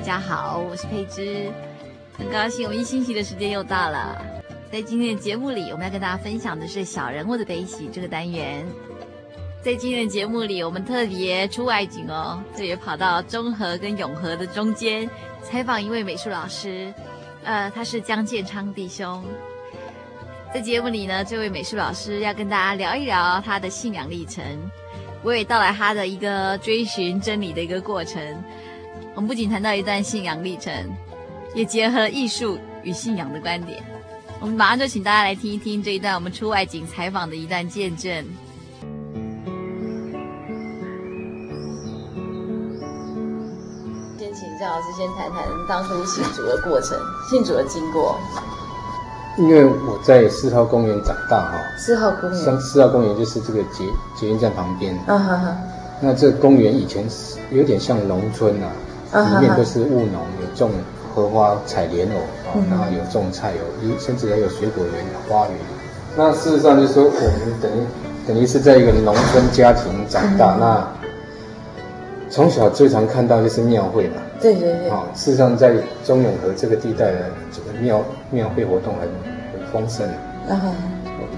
大家好，我是佩芝，很高兴我们一星期的时间又到了。在今天的节目里，我们要跟大家分享的是小人物的悲喜这个单元。在今天的节目里，我们特别出外景哦，特别跑到中和跟永和的中间，采访一位美术老师，呃，他是江建昌弟兄。在节目里呢，这位美术老师要跟大家聊一聊他的信仰历程，娓娓道来他的一个追寻真理的一个过程。我们不仅谈到一段信仰历程，也结合了艺术与信仰的观点。我们马上就请大家来听一听这一段我们出外景采访的一段见证。先请郑老师先谈谈当初信主的过程，信主的经过。因为我在四号公园长大哈，四号公园，像四号公园就是这个捷捷运站旁边。啊哈哈。那这个公园以前有点像农村呐、啊。里面都是务农，有种荷花、采莲藕啊，然后有种菜，有甚至还有水果园、花园。那事实上就是说，我们等于等于是在一个农村家庭长大。那从小最常看到就是庙会嘛。对对对。啊，事实上在中永和这个地带呢，这个庙庙会活动很很丰盛。啊。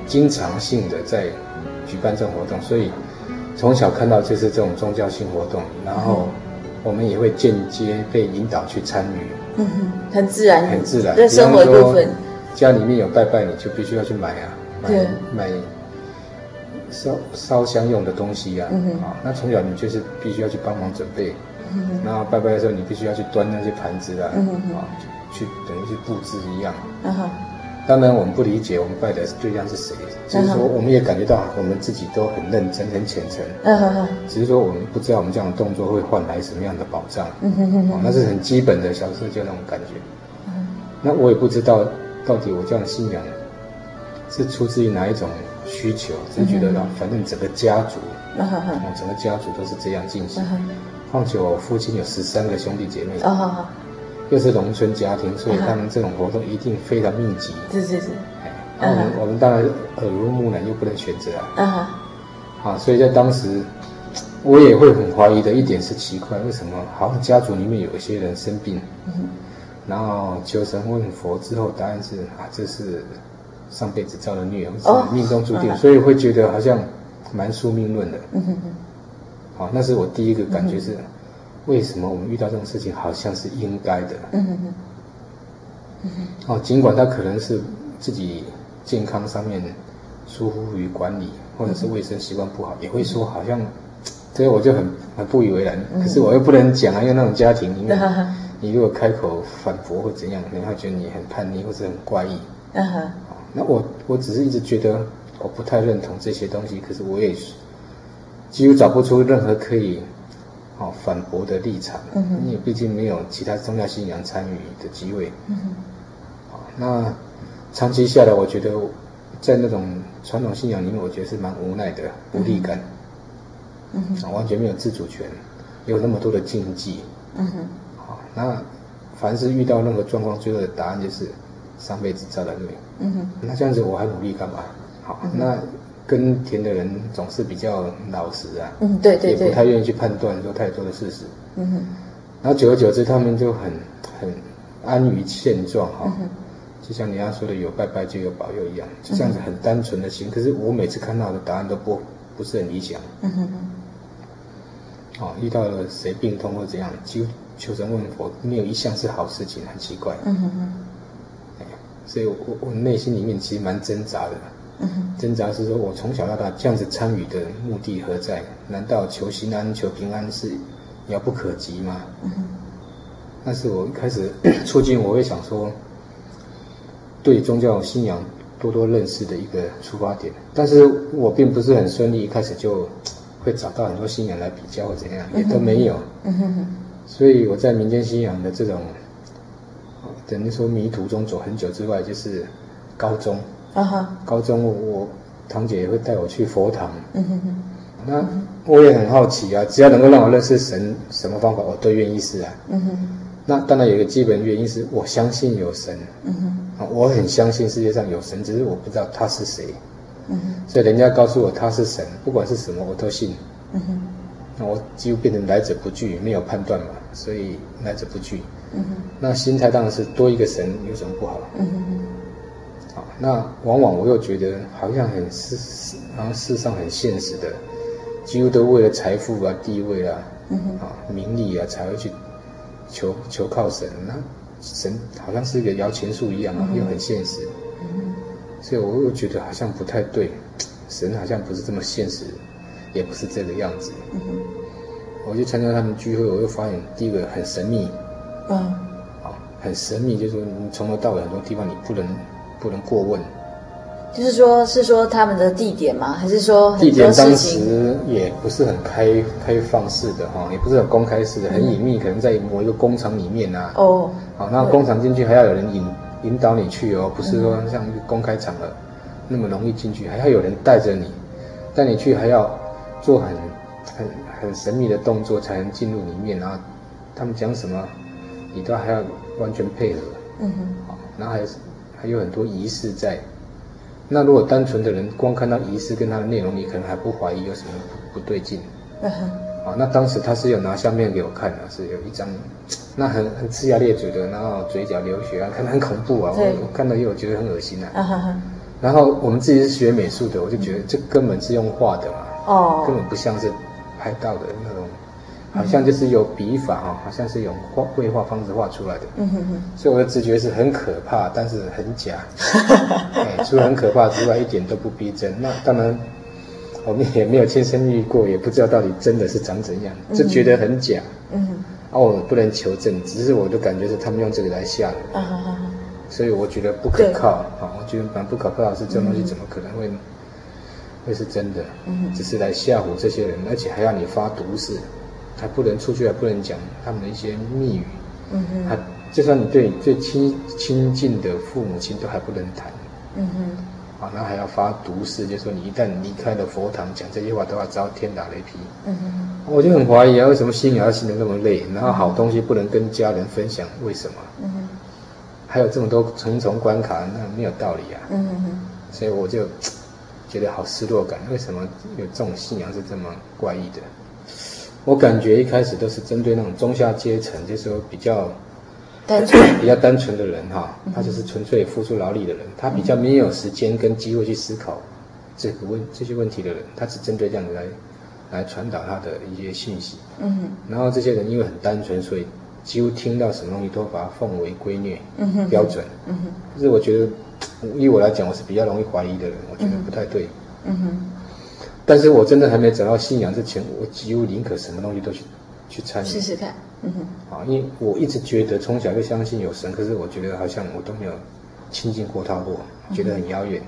经常性的在举办这种活动，所以从小看到就是这种宗教性活动，然后。我们也会间接被引导去参与，嗯哼，很自然，很自然。这生活部分，家里面有拜拜，你就必须要去买啊，买对。买烧烧香用的东西呀、啊，啊、嗯哼，那从小你就是必须要去帮忙准备，嗯哼，然后拜拜的时候你必须要去端那些盘子啊，嗯哼，啊，去等于去布置一样，嗯哼。当然，我们不理解我们拜的对象是谁，只是说我们也感觉到我们自己都很认真、很虔诚。嗯哼哼。只是说我们不知道我们这样的动作会换来什么样的保障。嗯哼哼。那是很基本的小时候就那种感觉。嗯。那我也不知道到底我这样的信仰是出自于哪一种需求，只是觉得呢，反正整个家族，嗯哼哼，整个家族都是这样进行。嗯哼。况且我父亲有十三个兄弟姐妹。嗯哼哼。又是农村家庭，所以他们这种活动一定非常密集。是是是。那，我们我们当然耳濡目染，又不能选择啊。嗯哼。好，所以在当时，我也会很怀疑的一点是奇怪，为什么好像家族里面有一些人生病，然后求神问佛之后，答案是啊，这是上辈子造的孽，是命中注定，所以会觉得好像蛮宿命论的。嗯哼哼。好，那是我第一个感觉是。为什么我们遇到这种事情好像是应该的？嗯哼哼。嗯哼。哦，尽管他可能是自己健康上面疏忽于管理，或者是卫生习惯不好，也会说好像，所以我就很很不以为然。可是我又不能讲啊，因为那种家庭里面，你如果开口反驳或怎样，可能会觉得你很叛逆或者很怪异。嗯哼。那我我只是一直觉得我不太认同这些东西，可是我也几乎找不出任何可以。哦，反驳的立场，嗯哼，你也毕竟没有其他宗教信仰参与的机会，嗯哼，好，那长期下来，我觉得在那种传统信仰里面，我觉得是蛮无奈的，无力感，嗯哼，完全没有自主权，有那么多的禁忌，嗯哼，好，那凡是遇到任何状况，最后的答案就是上辈子造的孽，嗯哼，那这样子我还努力干嘛？好，那。耕田的人总是比较老实啊，嗯，对对对，也不太愿意去判断说太多的事实，嗯哼，然后久而久之，他们就很很安于现状哈、哦，就像你要说的，有拜拜就有保佑一样，就这样子很单纯的心。可是我每次看到的答案都不不是很理想，嗯哼。哼，哦，遇到了谁病痛或怎样，求求神问佛，没有一项是好事情，很奇怪，嗯哼哼，所以我我内心里面其实蛮挣扎的。挣扎是说，我从小到大这样子参与的目的何在？难道求心安、求平安是遥不可及吗？但是我一开始 促进，我会想说，对宗教信仰多多认识的一个出发点。但是我并不是很顺利，一开始就会找到很多信仰来比较或怎样，也都没有。所以我在民间信仰的这种，等于说迷途中走很久之外，就是高中。啊哈！高中我，我堂姐也会带我去佛堂。嗯哼哼。那我也很好奇啊，只要能够让我认识神，什么方法我都愿意试啊。嗯哼。那当然有一个基本原因是我相信有神。嗯哼。我很相信世界上有神，只是我不知道他是谁。嗯哼。所以人家告诉我他是神，不管是什么我都信。嗯哼。那我几乎变成来者不拒，没有判断嘛，所以来者不拒。嗯哼。那心态当然是多一个神有什么不好？嗯哼。那往往我又觉得好像很世，好像世上很现实的，几乎都为了财富啊、地位啊、嗯、啊名利啊才会去求求靠神。那神好像是一个摇钱树一样啊，又很现实。嗯、所以我又觉得好像不太对，神好像不是这么现实，也不是这个样子。嗯、我去参加他们聚会，我又发现第一个很神秘。嗯。啊，很神秘，就是说你从头到尾很多地方你不能。不能过问，就是说，是说他们的地点吗？还是说地点当时也不是很开开放式的哈，也不是很公开式的，很隐秘，可能在某一个工厂里面啊。哦，好，那工厂进去还要有人引引导你去哦，不是说像一个公开场合那么容易进去，还要有人带着你，带你去还要做很很很神秘的动作才能进入里面，然后他们讲什么，你都还要完全配合。嗯哼，好，然后还有。还有很多仪式在，那如果单纯的人光看到仪式跟它的内容，你可能还不怀疑有什么不对劲。嗯哼。啊，那当时他是有拿相片给我看的，是有一张，那很很呲牙咧嘴的，然后嘴角流血啊，看得很恐怖啊。我我看到以后觉得很恶心啊。嗯哼。然后我们自己是学美术的，我就觉得这根本是用画的嘛。哦。根本不像是拍到的那种。好像就是有笔法哈，好像是用画绘画方式画出来的。嗯哼哼。所以我的直觉是很可怕，但是很假。哎，除了很可怕之外，一点都不逼真。那当然，我们也没有亲身遇过，也不知道到底真的是长怎样，就觉得很假。嗯哼。啊，我不能求证，只是我的感觉是他们用这个来吓人。啊哈哈。所以我觉得不可靠。啊，我觉得蛮不可靠的是，这东西怎么可能会会是真的？嗯。只是来吓唬这些人，而且还要你发毒誓。还不能出去，还不能讲他们的一些密语。嗯哼，还就算你对你最亲亲近的父母亲都还不能谈。嗯哼，啊，那还要发毒誓，就是说你一旦离开了佛堂，讲这些话都要遭天打雷劈。嗯哼，我就很怀疑啊，为什么信仰要信得那么累？然后好东西不能跟家人分享，为什么？嗯哼，还有这么多重重关卡，那没有道理啊。嗯哼，所以我就觉得好失落感。为什么有这种信仰是这么怪异的？我感觉一开始都是针对那种中下阶层，就是说比较单纯、比较单纯的人哈，他就是纯粹付出劳力的人，他比较没有时间跟机会去思考这个问这些问题的人，他只针对这样子来来传导他的一些信息。嗯哼。然后这些人因为很单纯，所以几乎听到什么东西都把它奉为圭臬、标准。嗯哼。就是我觉得，以我来讲，我是比较容易怀疑的人，我觉得不太对。嗯哼。但是我真的还没找到信仰之前，我几乎宁可什么东西都去去参与试试看。嗯哼，啊，因为我一直觉得从小就相信有神，可是我觉得好像我都没有亲近过他过，觉得很遥远。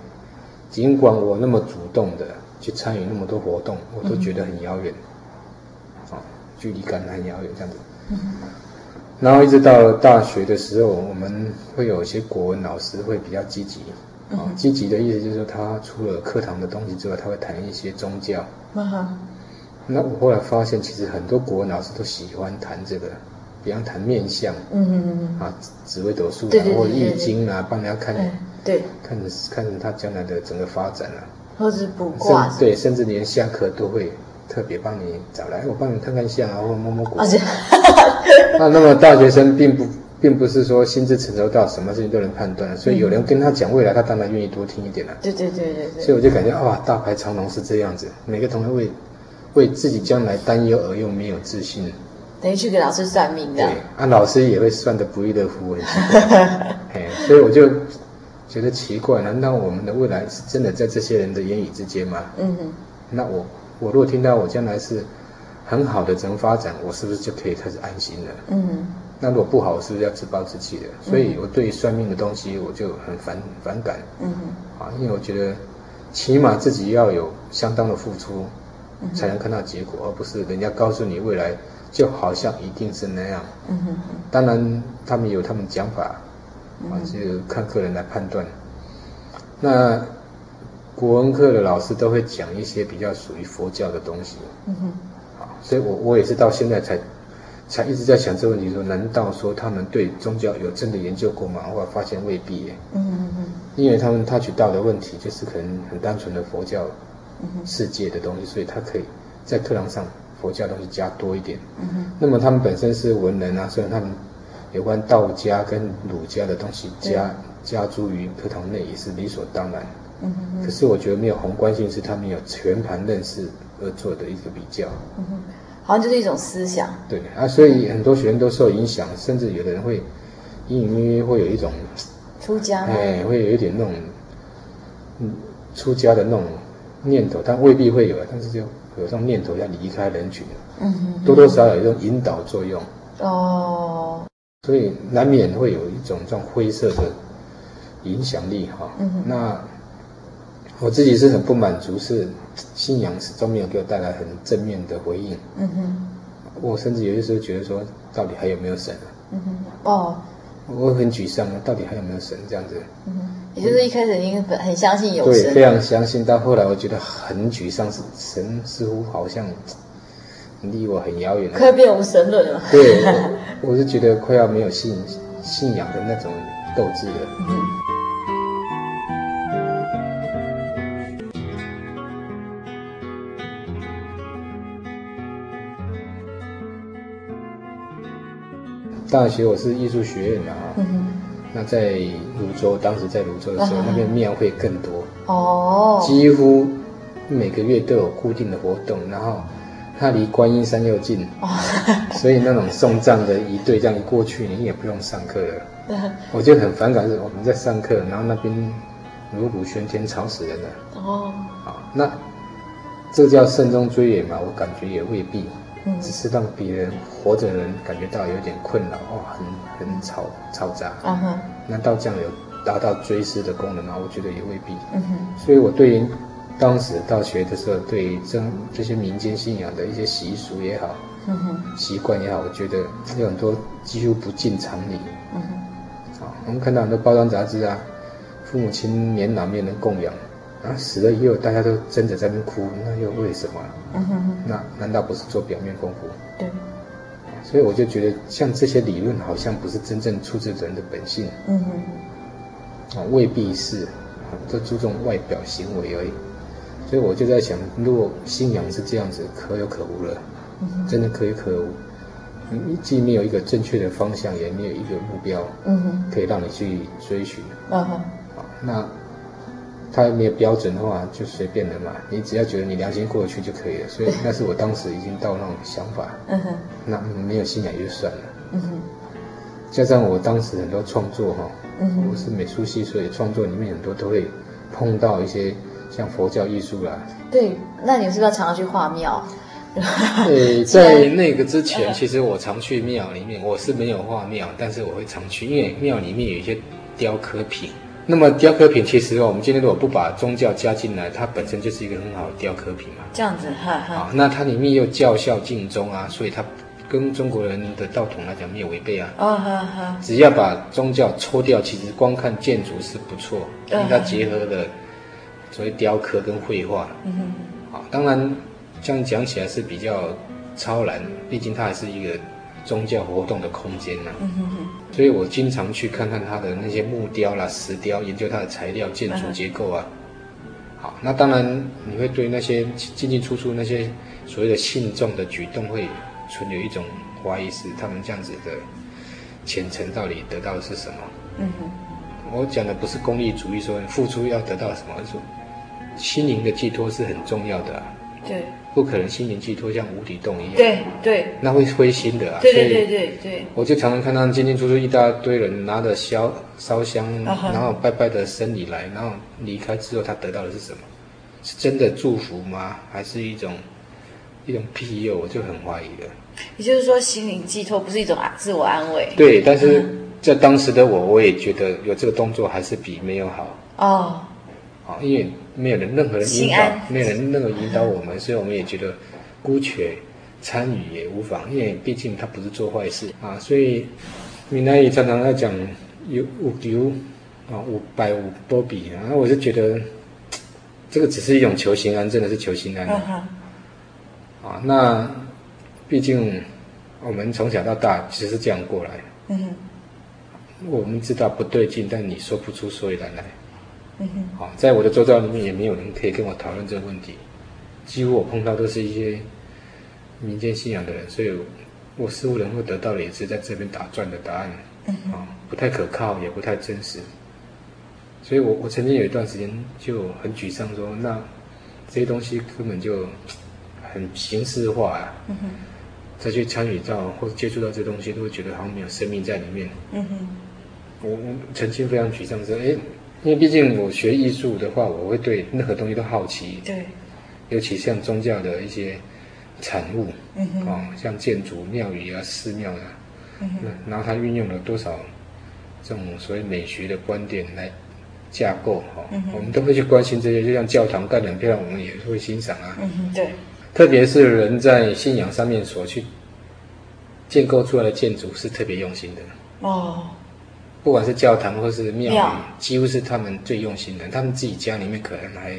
尽管我那么主动的去参与那么多活动，我都觉得很遥远。啊，距离感很遥远这样子。嗯。然后一直到大学的时候，我们会有一些国文老师会比较积极。啊，积极的意思就是说，他除了课堂的东西之外，他会谈一些宗教。嗯。那我后来发现，其实很多国文老师都喜欢谈这个，比方谈面相。嗯嗯嗯。啊，紫微斗数啊，或者易经啊，帮人家看。对。看着看着他将来的整个发展啊。或是卜卦，对，甚至连下课都会特别帮你找来，我帮你看看相啊，或摸摸骨。那那么大学生并不并不是说心智成熟到什么事情都能判断，所以有人跟他讲未来，他当然愿意多听一点了。对对对对对。所以我就感觉哇，大排长龙是这样子，每个同学为为自己将来担忧而又没有自信。等于去给老师算命的。对，啊，老师也会算得不亦乐乎，哎，所以我就觉得奇怪，难道我们的未来是真的在这些人的言语之间吗？嗯哼。那我我如果听到我将来是很好的怎么发展，我是不是就可以开始安心了？嗯哼。那如果不好，是不是要自暴自弃的？所以我对算命的东西我就很反反感。嗯哼。啊，因为我觉得起码自己要有相当的付出，才能看到结果，而不是人家告诉你未来。就好像一定是那样，嗯哼哼。当然他们有他们讲法，啊，就看客人来判断。那国文课的老师都会讲一些比较属于佛教的东西，嗯哼。好，所以我我也是到现在才才一直在想这个问题，说难道说他们对宗教有真的研究过吗？我发现未必耶，嗯嗯嗯。因为他们他取到的问题就是可能很单纯的佛教世界的东西，所以他可以在课堂上。佛教东西加多一点，嗯哼，那么他们本身是文人啊，所以他们有关道家跟儒家的东西加加诸于课堂内也是理所当然，嗯哼，可是我觉得没有宏观性，是他们有全盘认识而做的一个比较，嗯哼，好像就是一种思想，对啊，所以很多学生都受影响，甚至有的人会隐隐约约会有一种出家，哎，会有一点那种嗯出家的那种念头，但未必会有，但是就。有这种念头要离开人群，嗯哼，多多少少有一种引导作用，哦，所以难免会有一种这种灰色的影响力哈。嗯哼，那我自己是很不满足，是信仰始终没有给我带来很正面的回应。嗯哼，我甚至有些时候觉得说，到底还有没有神啊？嗯哼，哦，我很沮丧啊，到底还有没有神这样子？嗯哼。也就是一开始已经很相信有神，对，非常相信。到后来我觉得很沮丧，是神似乎好像离我很遥远，快要变无神论了。对，我，我是觉得快要没有信信仰的那种斗志了。嗯。大学我是艺术学院的啊。嗯那在泸州，当时在泸州的时候，那边庙会更多哦，几乎每个月都有固定的活动，然后它离观音山又近，所以那种送葬的一队这样一过去，你也不用上课了。我就很反感是我们在上课，然后那边锣鼓喧天，吵死人了。哦，好，那这叫慎终追远嘛？我感觉也未必。只是让别人活着的人感觉到有点困扰哦，很很吵嘈杂。嗯哼，难道这样有达到追思的功能吗？我觉得也未必。嗯哼，所以我对于当时大学的时候，对于这这些民间信仰的一些习俗也好，嗯哼，习惯也好，我觉得有很多几乎不尽常理。嗯哼，好，我们看到很多包装杂志啊，父母亲年老没人供养。啊，死了以后大家都争着在那哭，那又为什么？嗯哼哼，那难道不是做表面功夫？对。所以我就觉得，像这些理论好像不是真正出自人的本性。嗯哼哼。啊，未必是，都注重外表行为而已。所以我就在想，如果信仰是这样子，可有可无了。嗯。真的可有可无。你既没有一个正确的方向，也没有一个目标。嗯哼。可以让你去追寻。嗯哼。好，那。他没有标准的话，就随便的嘛。你只要觉得你良心过得去就可以了。所以那是我当时已经到那种想法。嗯哼。那没有信仰就算了。嗯哼。加上我当时很多创作哈，嗯。我是美术系，所以创作里面很多都会碰到一些像佛教艺术啦。对，那你是不是要常常去画庙？对，在那个之前，其实我常去庙里面。我是没有画庙，但是我会常去，因为庙里面有一些雕刻品。那么雕刻品其实哦，我们今天如果不把宗教加进来，它本身就是一个很好的雕刻品嘛。这样子，哈哈。好，那它里面又教孝敬宗啊，所以它跟中国人的道统来讲没有违背啊。哦，哈哈。只要把宗教抽掉，其实光看建筑是不错，因为它结合的所谓雕刻跟绘画。嗯哼。啊，当然这样讲起来是比较超然，毕竟它还是一个。宗教活动的空间呢、啊，嗯、哼哼，所以我经常去看看它的那些木雕啦、石雕，研究它的材料、建筑结构啊。好，那当然你会对那些进进出出那些所谓的信众的举动会存有一种怀疑，是他们这样子的虔诚到底得到的是什么？嗯哼，我讲的不是功利主义，说付出要得到什么，而是说心灵的寄托是很重要的啊。对。不可能心灵寄托像无底洞一样，对对，那会灰心的啊。对对对对对。我就常常看到进进出出一大堆人拿着烧烧香，然后拜拜的僧侣来，然后离开之后，他得到的是什么？是真的祝福吗？还是一种一种庇佑？我就很怀疑了。也就是说，心灵寄托不是一种自我安慰。对，但是在当时的我，我也觉得有这个动作还是比没有好。哦。啊，因为没有人，任何人引导，没有人任何引导我们，所以我们也觉得姑且参与也无妨，因为毕竟他不是做坏事啊。所以闽南语常常在讲有有求啊，有拜有保庇啊。我就觉得这个只是一种求心安，真的是求心安啊。啊，那毕竟我们从小到大其实是这样过来。嗯哼。我们知道不对劲，但你说不出所以然来。嗯哼，好，在我的周遭里面也没有人可以跟我讨论这个问题，几乎我碰到都是一些民间信仰的人，所以我似乎能够得到的也是在这边打转的答案，嗯哼，不太可靠，也不太真实，所以我我曾经有一段时间就很沮丧说，说那这些东西根本就很形式化啊，嗯哼，再去参与到或者接触到这东西，都会觉得好像没有生命在里面，嗯哼，我我曾经非常沮丧说，哎。因为毕竟我学艺术的话，我会对任何东西都好奇。对，尤其像宗教的一些产物，嗯像建筑、庙宇啊、寺庙啊，嗯哼，然后它运用了多少这种所谓美学的观点来架构，哈、哦，嗯，我们都会去关心这些。就像教堂盖得很漂亮，我们也会欣赏啊。嗯哼，对。特别是人在信仰上面所去建构出来的建筑是特别用心的。哦。不管是教堂或是庙宇，几乎是他们最用心的。他们自己家里面可能还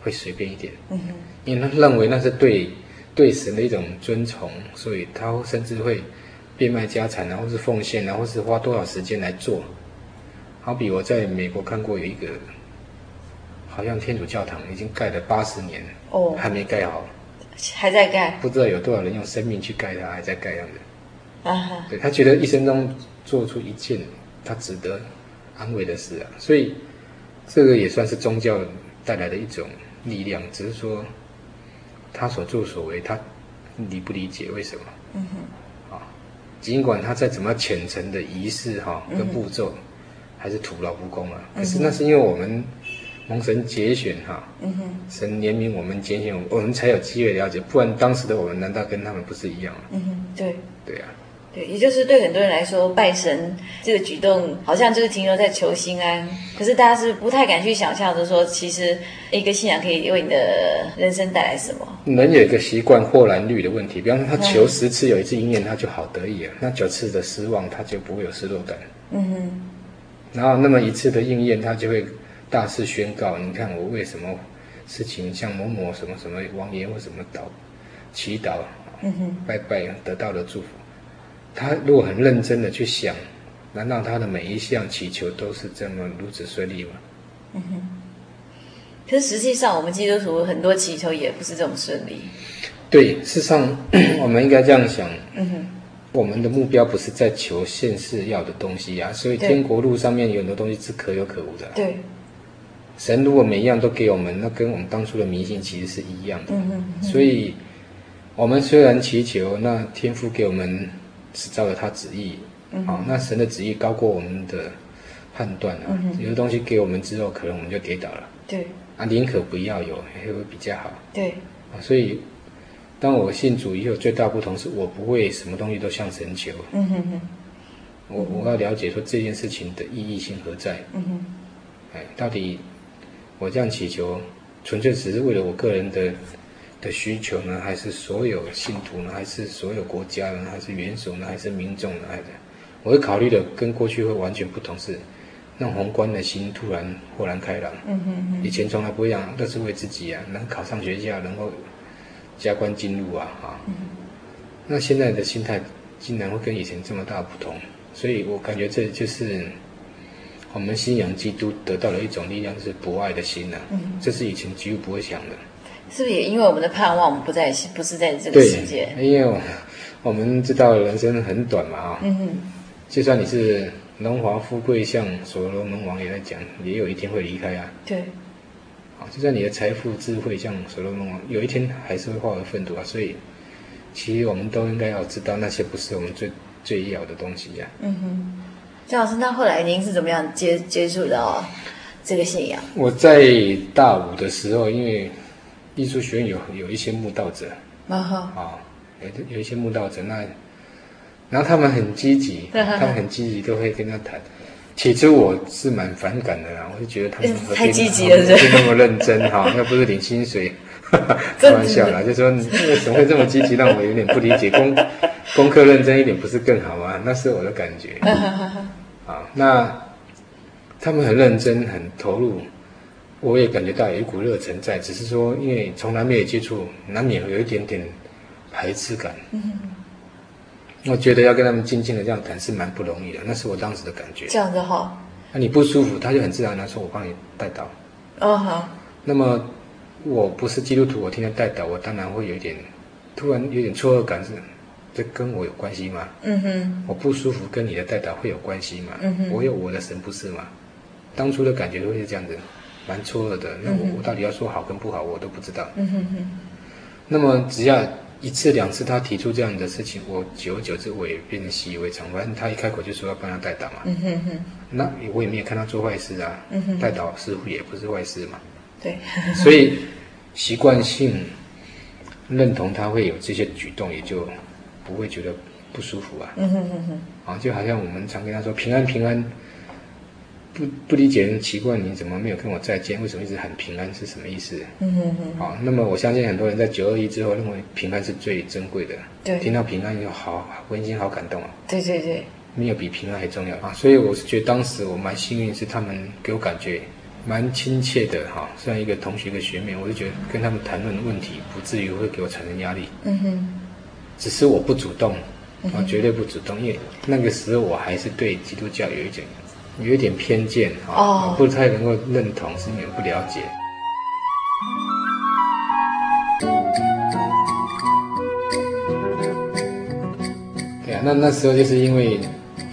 会随便一点，嗯哼，因为他认为那是对对神的一种尊崇，所以他甚至会变卖家产，然后是奉献，然后是花多少时间来做。好比我在美国看过有一个，好像天主教堂已经盖了八十年，哦，还没盖好，还在盖，不知道有多少人用生命去盖它，还在盖样子。啊哈，对，他觉得一生中做出一件。他值得安慰的事啊，所以这个也算是宗教带来的一种力量，只是说他所作所为，他理不理解为什么？嗯哼，啊，尽管他再怎么虔诚的仪式哈、啊、跟步骤，还是徒劳无功啊。可是那是因为我们蒙神节选哈，嗯哼，神怜悯我们拣选我们，我们才有机会了解，不然当时的我们难道跟他们不是一样吗？嗯哼，对，对啊。对，也就是对很多人来说，拜神这个举动好像就是停留在求心安。可是大家是不太敢去想象的说，其实一个信仰可以为你的人生带来什么？人有一个习惯豁然率的问题，比方说他求十次有一次应验，他就好得意啊；那九次的失望，他就不会有失落感。嗯哼。然后那么一次的应验，他就会大肆宣告：你看我为什么事情像某某什么什么王爷或什么祷祈祷，嗯哼，拜拜得到了祝福。他如果很认真的去想，难道他的每一项祈求都是这么如此顺利吗？嗯哼。可是实际上，我们基督徒很多祈求也不是这么顺利。对，事实上，我们应该这样想。嗯哼。我们的目标不是在求现世要的东西呀、啊，所以天国路上面有很多东西是可有可无的。对。神如果每一样都给我们，那跟我们当初的迷信其实是一样的。嗯哼。所以，我们虽然祈求，那天父给我们。是照着他旨意，好、那神的旨意高过我们的判断啊。嗯、有的东西给我们之后，可能我们就跌倒了。对，啊，宁可不要有，会比较好。对，啊，所以当我信主以后，最大不同是我不会什么东西都向神求。嗯哼哼，我我要了解说这件事情的意义性何在。嗯哼，哎，到底我这样祈求，纯粹只是为了我个人的。的需求呢？还是所有信徒呢？还是所有国家呢？还是元首呢？还是民众呢？还是我会考虑的跟过去会完全不同，是让宏观的心突然豁然开朗。嗯哼哼。以前从来不会这样，都是为自己啊，能考上学校，能够加官进禄啊，哈。嗯。那现在的心态竟然会跟以前这么大不同，所以我感觉这就是我们信仰基督得到了一种力量，就是博爱的心呐、啊。嗯，这是以前几乎不会想的。是不是也因为我们的盼望不在，不是在这个世界？因为我，我们知道人生很短嘛，啊，嗯哼，就算你是荣华富贵，像所罗门王也在讲，也有一天会离开啊。对。啊，就算你的财富智慧像所罗门王，有一天还是会化为粪土啊。所以，其实我们都应该要知道，那些不是我们最最要的东西呀、啊。嗯哼，张老师，那后来您是怎么样接接触到这个信仰？我在大五的时候，因为艺术学院有有一些慕道者，啊哈，啊，有有一些慕道者，那，然后他们很积极，他们很积极，都会跟他谈。起初我是蛮反感的啦，我就觉得他们太积极了，是那么认真哈，那不是领薪水，开玩笑啦，就说你怎么会这么积极，让我有点不理解。功功课认真一点不是更好吗？那是我的感觉。啊，那他们很认真，很投入。我也感觉到有一股热忱在，只是说，因为从来没有接触，难免有一点点排斥感。嗯，我觉得要跟他们静静的这样谈是蛮不容易的，那是我当时的感觉。这样子哈。那你不舒服，他就很自然的说：“我帮你带到。”哦好。那么我不是基督徒，我天天带导，我当然会有一点突然有点错愕感，是这跟我有关系吗？嗯哼。我不舒服跟你的带导会有关系吗？嗯哼。我有我的神不是吗？当初的感觉都会是这样子。蛮错愕的，那我我到底要说好跟不好，我都不知道。嗯哼哼。那么只要一次两次他提出这样的事情，我久而久之我也变得习以为常。反正他一开口就说要帮他带导嘛。嗯哼哼。那我也没有看他做坏事啊。嗯哼。带导似乎也不是坏事嘛。对。所以习惯性认同他会有这些举动，也就不会觉得不舒服啊。嗯哼哼哼。啊，就好像我们常跟他说平安平安。不不理解人奇怪，你怎么没有跟我再见？为什么一直很平安是什么意思？嗯嗯嗯。好，那么我相信很多人在九二一之后认为平安是最珍贵的。对。听到平安就好温馨，好感动啊。对对对。没有比平安还重要啊！所以我是觉得当时我蛮幸运，是他们给我感觉蛮亲切的哈。虽然一个同学一个学妹，我就觉得跟他们谈论问题不至于会给我产生压力。嗯哼。只是我不主动，我绝对不主动，因为那个时候我还是对基督教有一点。有一点偏见哦，不太能够认同，是因为不了解。对啊，那那时候就是因为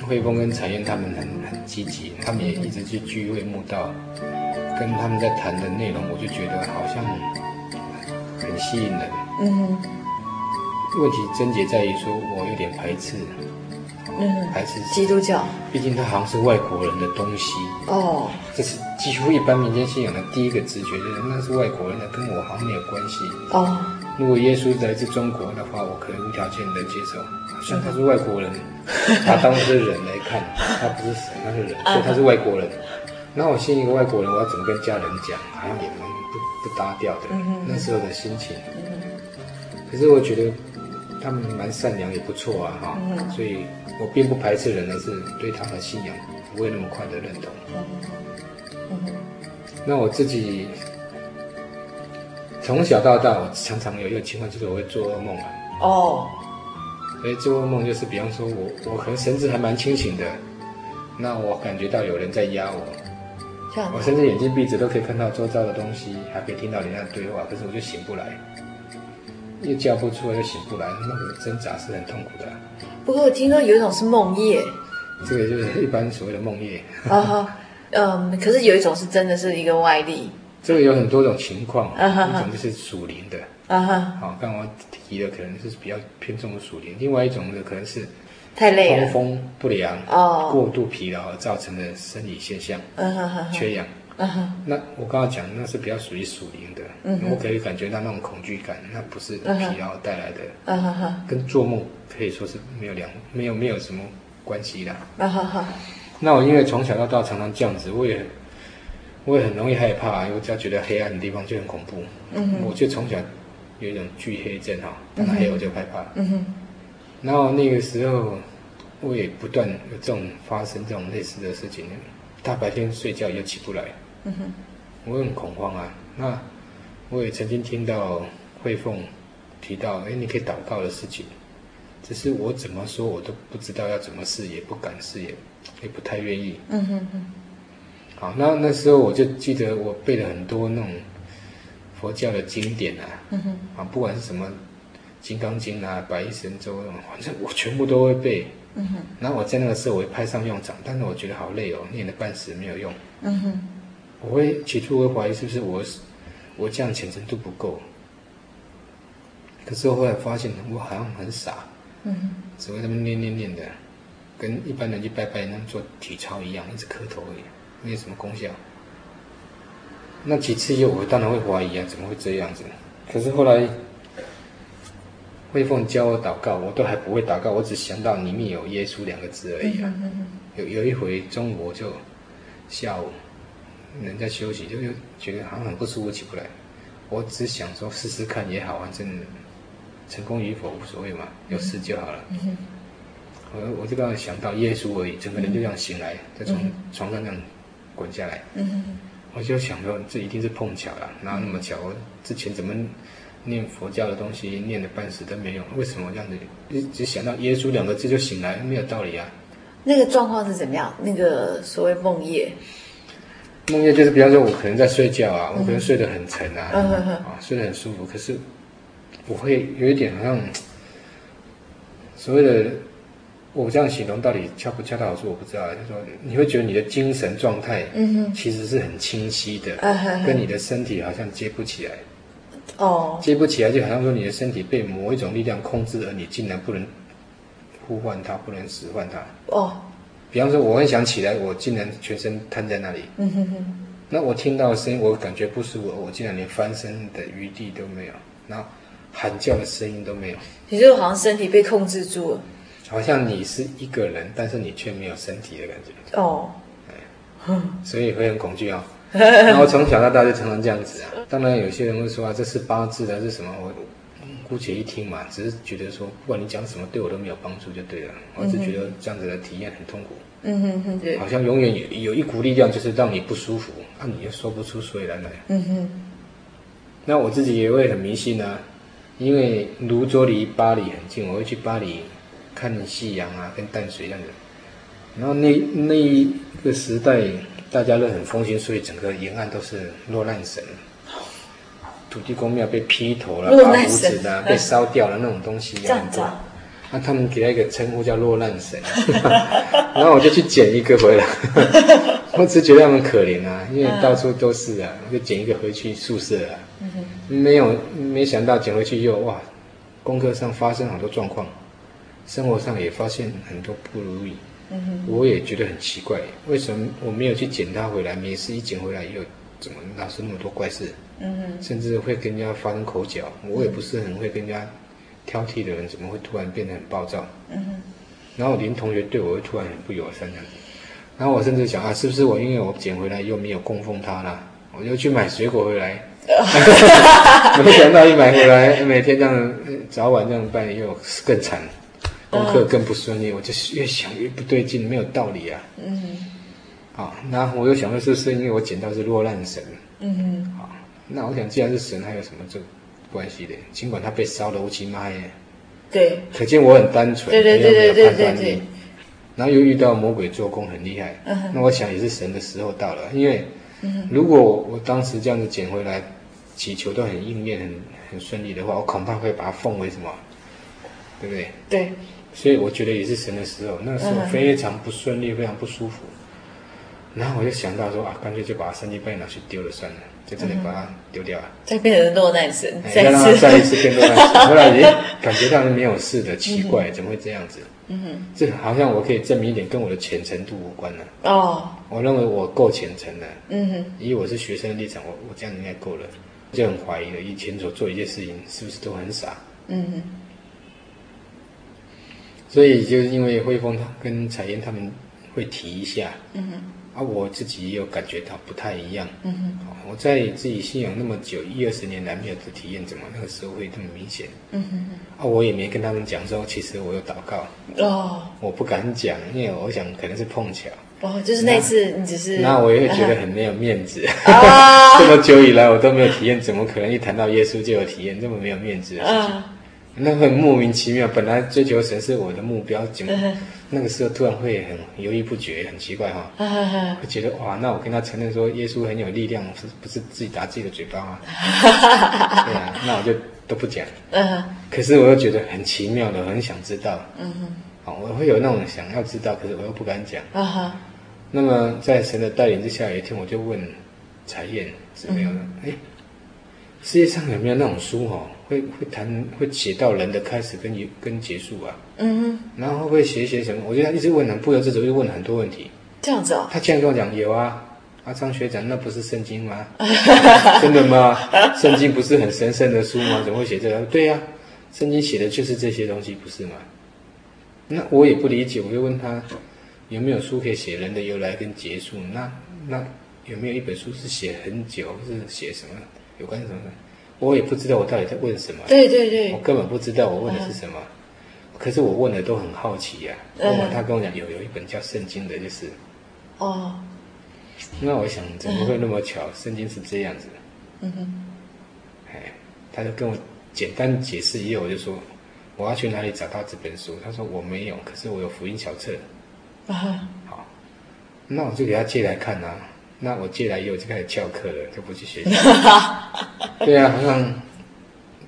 慧峰跟彩燕他们很很积极，他们也一直去聚会慕道，跟他们在谈的内容，我就觉得好像很吸引人。嗯。问题症结在于说，我有点排斥。嗯，还是基督教，毕竟它好像是外国人的东西哦。这是几乎一般民间信仰的第一个直觉，就是那是外国人的，跟我好像没有关系哦。如果耶稣来自中国的话，我可能无条件的接受。好像他是外国人，他当是人来看，他不是神，他是人，所以他是外国人。那我信一个外国人，我要怎么跟家人讲？好像也蛮不不搭调的。那时候的心情。可是我觉得他们蛮善良，也不错啊，哈。所以。我并不排斥人，而是对他的信仰不会那么快的认同。那我自己从小到大，我常常有一个情况，就是我会做噩梦啊。哦。所以做噩梦就是，比方说我我可能神志还蛮清醒的，那我感觉到有人在压我。我甚至眼睛闭着都可以看到周遭的东西，还可以听到人家的对话，可是我就醒不来，又叫不出来，又醒不来，那个挣扎是很痛苦的。不过我听说有一种是梦夜，这个就是一般所谓的梦夜。啊哈，嗯，可是有一种是真的是一个外力。这个有很多种情况，一种就是属灵的，啊哈，好，刚刚我提的可能是比较偏重的属灵，另外一种呢可能是太累了，通风不良，哦，过度疲劳而造成的生理现象，嗯哼哼，缺氧。嗯哼，那我刚刚讲那是比较属于属灵的，嗯，我可以感觉到那种恐惧感，那不是疲劳带来的，嗯哼哼，跟做梦可以说是没有两没有没有什么关系的，嗯哼哼。那我因为从小到大常常这样子，我也我也很容易害怕，因为只要觉得黑暗的地方就很恐怖，嗯哼，我就从小有一种惧黑症哈，看到黑我就害怕，嗯哼。然后那个时候我也不断有这种发生这种类似的事情，大白天睡觉又起不来。哼，我很恐慌啊。那我也曾经听到慧凤提到，哎，你可以祷告的事情，只是我怎么说，我都不知道要怎么试，也不敢试，也也不太愿意。嗯哼哼。好，那那时候我就记得我背了很多那种佛教的经典啊，啊，不管是什么《金刚经》啊、《百亿神咒》那种，反正我全部都会背。嗯哼，然后我在那个时候我会派上用场，但是我觉得好累哦，念了半死没有用。嗯哼，我会起初会怀疑是不是我我这样虔诚度不够，可是我后来发现我好像很傻。嗯，只会这么念念念的，跟一般人去拜拜那做体操一样，一直磕头而已，没有什么功效。那几次以后，我当然会怀疑啊，怎么会这样子？可是后来。慧凤教我祷告，我都还不会祷告，我只想到里面有耶稣两个字而已啊。有有一回中午就下午，人在休息，就就觉得好像很不舒服，起不来。我只想说试试看也好，反正成功与否无所谓嘛，有事就好了。我我就刚刚想到耶稣而已，整个人就这样醒来，再从床上这样滚下来。我就想说这一定是碰巧了，哪有那么巧？我之前怎么？念佛教的东西念了半死都没用，为什么这样子？一直想到耶稣两个字就醒来，没有道理啊。那个状况是怎么样？那个所谓梦夜，梦夜就是比方说，我可能在睡觉啊，我可能睡得很沉啊，嗯、啊，睡得很舒服，可是我会有一点好像所谓的，我这样形容到底恰不恰到好处我不知道。就是说你会觉得你的精神状态，嗯哼，其实是很清晰的，嗯、跟你的身体好像接不起来。哦，接不起来，就好像说你的身体被某一种力量控制，而你竟然不能呼唤它，不能使唤它。哦，比方说，我很想起来，我竟然全身瘫在那里。嗯哼哼。那我听到声音，我感觉不舒服，我竟然连翻身的余地都没有，然后喊叫的声音都没有。你就好像身体被控制住了，好像你是一个人，但是你却没有身体的感觉。哦，对，所以会很恐惧啊、哦。然后从小到大就常常这样子啊。当然有些人会说啊，这是八字的，是什么？我姑且一听嘛，只是觉得说，不管你讲什么，对我都没有帮助就对了。我只觉得这样子的体验很痛苦。嗯哼哼，对。好像永远有有一股力量，就是让你不舒服，那、啊、你又说不出所以然来。嗯哼。那我自己也会很迷信啊，因为泸州离巴黎很近，我会去巴黎看夕阳啊，跟淡水这样子。然后那那一个时代。大家都很风行，所以整个沿岸都是落难神，土地公庙被劈头了，拔胡子的，被烧掉了那种东西很多。那他们给他一个称呼叫落难神，然后我就去捡一个回来，我只觉得他们可怜啊，因为到处都是啊，我就捡一个回去宿舍啊。没有没想到捡回去又哇，功课上发生好多状况，生活上也发现很多不如意。我也觉得很奇怪，为什么我没有去捡它回来？每次一捡回来又怎么老是那么多怪事？嗯哼，甚至会跟人家发生口角。我也不是很会跟人家挑剔的人，怎么会突然变得很暴躁？嗯哼，然后连同学对我会突然很不友善这样子。然后我甚至想啊，是不是我因为我捡回来又没有供奉他了，我就去买水果回来。没想到一买回来，每天这样早晚这样办，又更惨。功课更不顺利，我就越想越不对劲，没有道理啊。嗯哼。好，那我又想说是，是因为我捡到是落难神。嗯哼。好，那我想既然是神，还有什么这关系的？尽管他被烧得乌漆嘛黑。对。可见我很单纯，对对对对对对对。然后又遇到魔鬼做工很厉害。嗯。那我想也是神的时候到了，因为，如果我当时这样子捡回来，祈求都很应验、很很顺利的话，我恐怕会把它奉为什么？对不对？对。所以我觉得也是神的时候，那个时候非常不顺利，非常不舒服。然后我就想到说啊，干脆就把三更半夜拿去丢了算了，在这里把它丢掉了。再变成落难神，再让他再一次变落难神。后来也感觉到是没有事的，奇怪，怎么会这样子？嗯哼，这好像我可以证明一点，跟我的虔诚度无关了。哦，我认为我够虔诚了。嗯哼，以我是学生的立场，我我这样应该够了。就很怀疑了，以前所做一些事情是不是都很傻？嗯哼。所以就是因为慧峰他跟彩燕他们会提一下，嗯哼，啊，我自己也有感觉到不太一样，嗯哼，我在自己信仰那么久一二十年来没有的体验，怎么那个时候会这么明显？嗯哼，啊，我也没跟他们讲说，其实我有祷告，哦，我不敢讲，因为我想可能是碰巧，哦，就是那次你只是，那我也会觉得很没有面子，啊，这么久以来我都没有体验，怎么可能一谈到耶稣就有体验，这么没有面子的事情？那很莫名其妙，本来追求神是我的目标，怎么那个时候突然会很犹豫不决，很奇怪哈、哦，会觉得哇，那我跟他承认说耶稣很有力量，是不是自己打自己的嘴巴吗？对啊，那我就都不讲。可是我又觉得很奇妙的，很想知道。嗯哼，好，我会有那种想要知道，可是我又不敢讲。那么在神的带领之下，有一天我就问彩燕是没有的，哎，世界上有没有那种书哈？会会谈会写到人的开始跟结跟结束啊，嗯哼，然后会写写什么？我觉得他一直问很不由自主，就问很多问题。这样子哦。他竟然跟我讲有啊，阿张学长，那不是圣经吗？真的吗？圣经不是很神圣的书吗？怎么会写这个？对呀、啊，圣经写的就是这些东西，不是吗？那我也不理解，我就问他有没有书可以写人的由来跟结束？那那有没有一本书是写很久，是写什么有关什么的？我也不知道我到底在问什么，对对对，我根本不知道我问的是什么，嗯、可是我问的都很好奇呀、啊。嗯，他跟我讲有有一本叫圣经的，就是，哦，那我想怎么会那么巧？圣、嗯、经是这样子的，嗯哼，哎，他就跟我简单解释一下，我就说我要去哪里找到这本书？他说我没有，可是我有福音小册。啊哈，好，那我就给他借来看啊。那我借来以后就开始翘课了，就不去学习。对啊，好像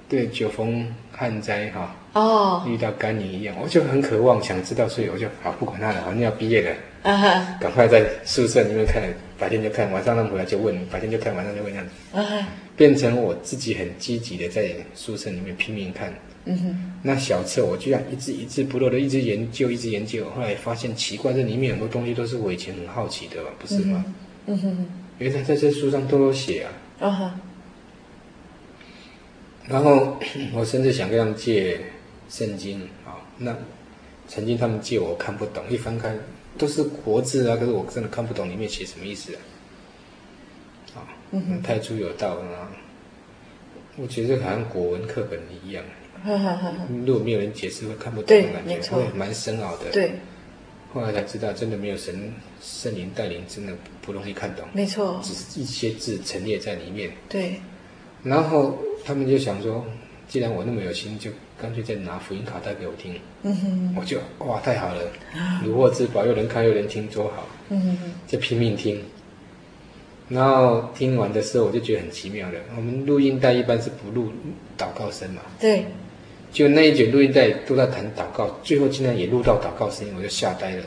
对酒逢旱灾哈，哦，遇到甘霖一样，我就很渴望想知道，所以我就好不管他了，反正要毕业了，啊哈，赶快在宿舍里面看，白天就看，晚上他们回来就问，白天就看，晚上就问这样子，啊哈，变成我自己很积极的在宿舍里面拼命看，嗯哼，那小册我居然一字一字不漏的一直研究，一直研究，后来发现奇怪，这里面很多东西都是我以前很好奇的，不是吗？嗯嗯哼，原来在这书上都有写啊。啊哈。然后 我甚至想跟他们借圣经啊，那曾经他们借我看不懂，一翻开都是国字啊，可是我真的看不懂里面写什么意思啊。啊，嗯，太初有道啊，我觉得好像国文课本一样。哈哈哈。如果没有人解释，会看不懂的感觉，会蛮深奥的。对。后来才知道，真的没有神圣灵带领，真的不容易看懂。没错，只是一些字陈列在里面。对。然后他们就想说，既然我那么有心，就干脆再拿福音卡带给我听。嗯哼。我就哇，太好了，如获至宝，又能看又能听，多好。嗯哼。就拼命听。然后听完的时候，我就觉得很奇妙了。我们录音带一般是不录祷告声嘛？对。就那一卷录音带都在谈祷告，最后竟然也录到祷告声音，我就吓呆了。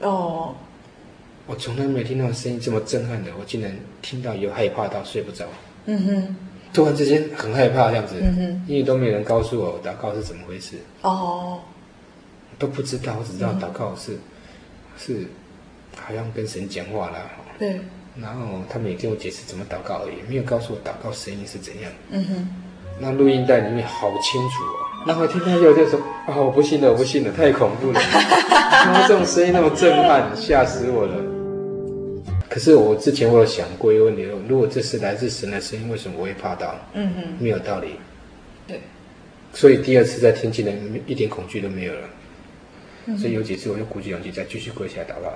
哦，我从来没有听到声音这么震撼的，我竟然听到有害怕到睡不着。嗯哼，突然之间很害怕这样子，嗯哼，因为都没有人告诉我祷告是怎么回事。哦，都不知道，我只知道祷告是、嗯、是好像跟神讲话了。对，然后他们也跟我解释怎么祷告而已，没有告诉我祷告声音是怎样。嗯哼，那录音带里面好清楚哦。然后听他就就说啊，我不信了，我不信了，太恐怖了！怎么这种声音那么震撼，吓死我了。可是我之前我有想过一个问题：如果这是来自神的声音，为什么我会怕到？嗯哼，没有道理。对。所以第二次再听进来，一点恐惧都没有了。嗯、所以有几次我就鼓起勇气再继续跪下来祷告。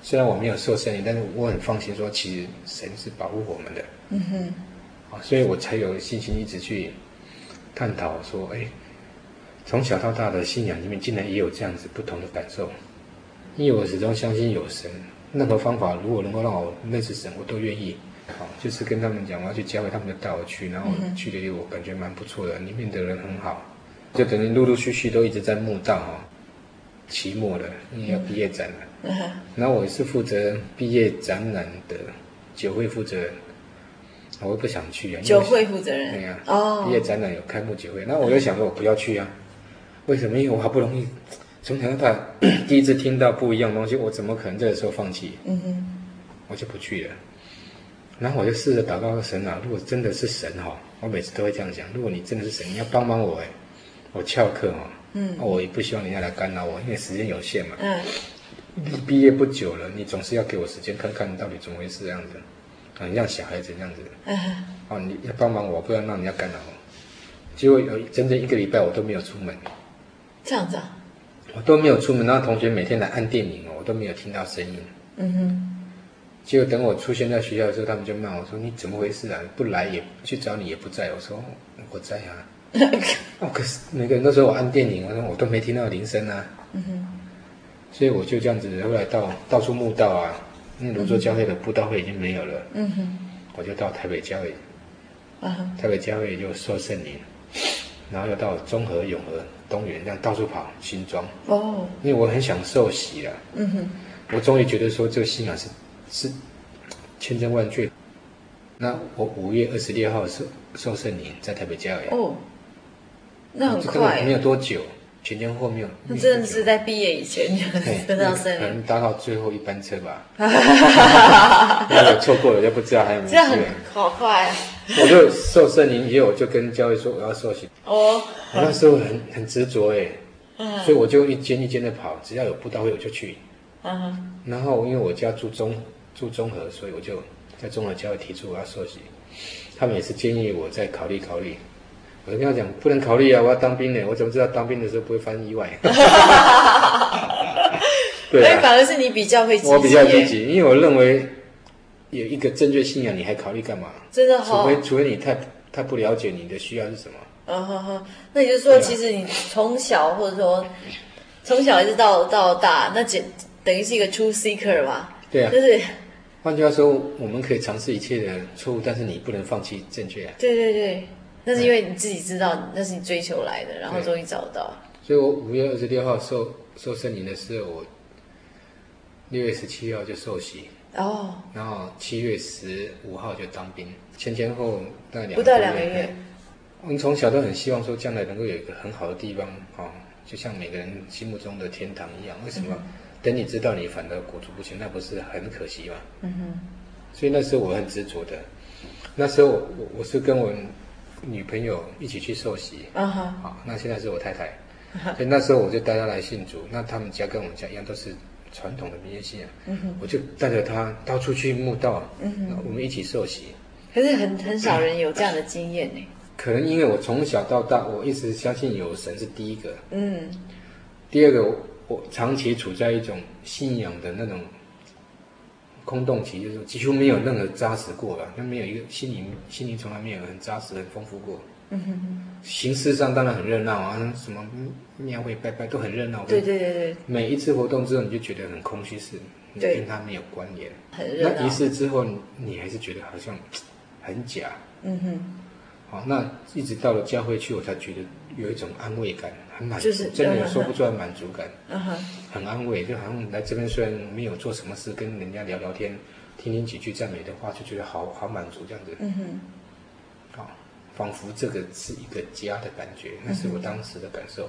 虽然我没有受圣灵，但是我很放心说，其实神是保护我们的。嗯哼。啊，所以我才有信心一直去。探讨说：“哎，从小到大的信仰里面，竟然也有这样子不同的感受。因为我始终相信有神，任何方法如果能够让我认识神，我都愿意。好，就是跟他们讲，我要去教会他们就带我去，然后去的我感觉蛮不错的，里面的人很好，就等于陆陆续续都一直在慕道哈。期末了，因为要毕业展了，然后我也是负责毕业展览的酒会负责人。”我又不想去啊，酒会负责人。对呀，哦，毕业展览有开幕酒会，那我就想说，我不要去啊。为什么？因为我好不容易从小到大 第一次听到不一样的东西，我怎么可能这个时候放弃？嗯哼，我就不去了。然后我就试着祷告神啊，如果真的是神哈，我每次都会这样讲：如果你真的是神，你要帮帮我哎，我翘课哈，嗯，我也不希望人家来干扰我，因为时间有限嘛。嗯，离毕业不久了，你总是要给我时间看看你到底怎么回事这样子。很像小孩子这样子，哦，你要帮忙我，不要让人家干扰我。结果有整整一个礼拜，我都没有出门。这样子啊？我都没有出门，然后同学每天来按电铃哦，我都没有听到声音。嗯哼。结果等我出现在学校的时候，他们就骂我说：“你怎么回事啊？不来也去找你也不在。”我说：“我在啊。”哦，可是每个人都说我按电铃，我说我都没听到铃声啊。嗯哼。所以我就这样子，后来到到处慕道啊，因为芦洲教会的布道会已经没有了。嗯哼。我就到台北教会。啊哈。台北教会就受圣灵，然后又到中和、永和、东园，这样到处跑新庄。哦。因为我很享受洗了。嗯哼。我终于觉得说这个信仰是是千真万确。那我五月二十六号受受圣灵，在台北教会。哦。那很快，没有多久，前前后后没有。那真的是在毕业以前就得 到圣灵。可能搭到最后一班车吧。哈哈哈错过了就不知道还有没有。这样很好快啊！我就受圣灵以后，我就跟教会说我要受洗。哦。我那时候很很执着哎，所以我就一间一间的跑，只要有布道会我就去。嗯。然后因为我家住中住中和，所以我就在中和教会提出我要受洗，他们也是建议我再考虑考虑。我就跟他讲，不能考虑啊！我要当兵呢，我怎么知道当兵的时候不会发生意外？对啊，反而是你比较会积极。我比较积极，因为我认为有一个正确信仰，你还考虑干嘛？真的好，除非除非你太太不了解你的需要是什么。啊哈哈，那也就是说，其实你从小或者说从小一直到到大，那简等于是一个 truth seeker 吧？对啊，就是换句话说，我们可以尝试一切的错误，但是你不能放弃正确啊。对对对。那是因为你自己知道那是你追求来的，然后终于找到。所以我五月二十六号受受圣灵的时候，我六月十七号就受洗哦，然后七月十五号就当兵，前前后大概两不到两个月。我们从小都很希望说将来能够有一个很好的地方啊，就像每个人心目中的天堂一样。为什么？嗯、等你知道你反而裹足不前，那不是很可惜吗？嗯哼。所以那时候我很执着的，那时候我我是跟我。女朋友一起去受洗，啊哈、uh，huh. 好，那现在是我太太，uh. 所以那时候我就带她来信主。那他们家跟我们家一样，都是传统的民间信仰，uh，huh. 我就带着他到处去墓道，嗯哼、uh，huh. 我们一起受洗。可是很很少人有这样的经验呢。可能因为我从小到大，我一直相信有神是第一个，嗯、uh，huh. 第二个我，我长期处在一种信仰的那种。空洞期就是几乎没有任何扎实过吧，那没有一个心灵心灵从来没有很扎实很丰富过。嗯哼哼。形式上当然很热闹啊，什么庙会拜拜都很热闹。对对对对。每一次活动之后，你就觉得很空虚，是，你跟他没有关联。很热闹。那仪式之后，你还是觉得好像很假。嗯哼。好，那一直到了教会去，我才觉得有一种安慰感。很满足，就是、真的有说不出来满足感，嗯哼，很安慰，就好像来这边虽然没有做什么事，跟人家聊聊天，听听几句赞美的话，就觉得好好满足这样子，嗯哼，好，仿佛这个是一个家的感觉，那是我当时的感受。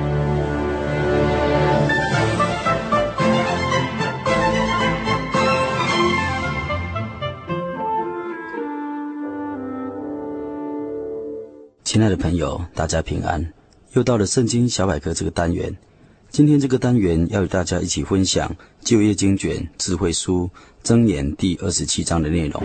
亲爱的朋友，大家平安！又到了圣经小百科这个单元。今天这个单元要与大家一起分享旧约经卷智慧书箴言第二十七章的内容。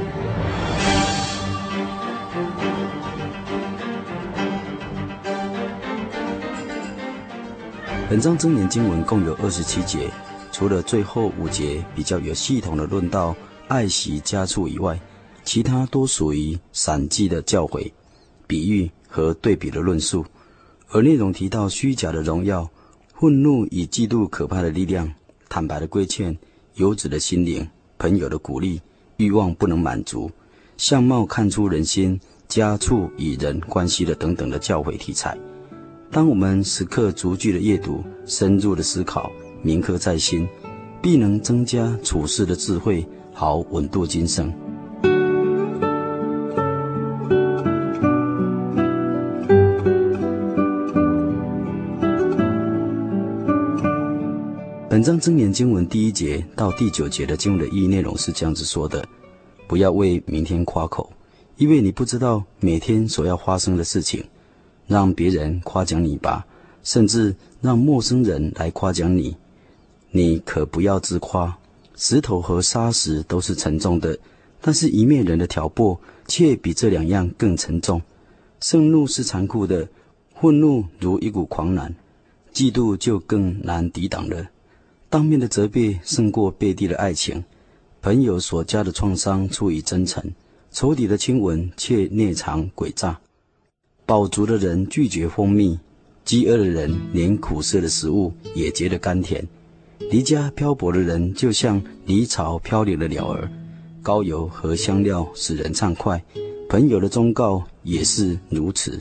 本章箴言经文共有二十七节，除了最后五节比较有系统的论到爱惜家畜以外，其他都属于散记的教诲、比喻和对比的论述。而内容提到虚假的荣耀、愤怒与嫉妒可怕的力量、坦白的规劝、游子的心灵、朋友的鼓励、欲望不能满足、相貌看出人心、家畜与人关系的等等的教诲题材。当我们时刻逐句的阅读、深入的思考、铭刻在心，必能增加处事的智慧，好稳度今生。本章箴言经文第一节到第九节的经文的意义内容是这样子说的：不要为明天夸口，因为你不知道每天所要发生的事情。让别人夸奖你吧，甚至让陌生人来夸奖你。你可不要自夸。石头和砂石都是沉重的，但是一面人的挑拨却比这两样更沉重。盛怒是残酷的，愤怒如一股狂澜，嫉妒就更难抵挡了。当面的责备胜过背地的爱情，朋友所加的创伤出于真诚，仇敌的亲吻却内藏诡诈。饱足的人拒绝蜂蜜，饥饿的人连苦涩的食物也觉得甘甜。离家漂泊的人就像离巢漂流的鸟儿，高油和香料使人畅快，朋友的忠告也是如此。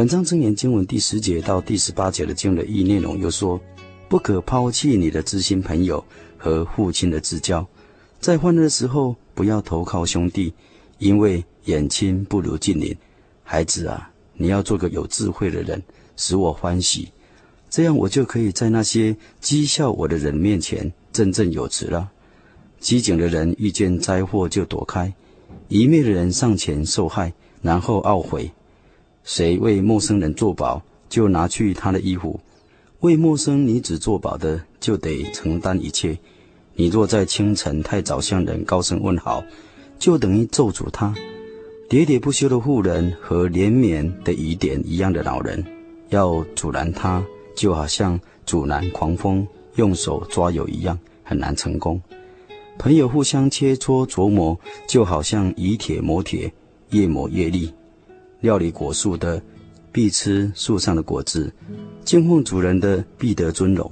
本章箴言经文第十节到第十八节的经文的意义内容又说：不可抛弃你的知心朋友和父亲的至交，在患难的时候不要投靠兄弟，因为远亲不如近邻。孩子啊，你要做个有智慧的人，使我欢喜，这样我就可以在那些讥笑我的人面前振振有词了。机警的人遇见灾祸就躲开，愚昧的人上前受害，然后懊悔。谁为陌生人作保，就拿去他的衣服；为陌生女子作保的，就得承担一切。你若在清晨太早向人高声问好，就等于咒诅他。喋喋不休的妇人和连绵的雨点一样的老人，要阻拦他，就好像阻拦狂风用手抓油一样，很难成功。朋友互相切磋琢磨，就好像以铁磨铁，越磨越利。料理果树的，必吃树上的果子；敬奉主人的，必得尊荣。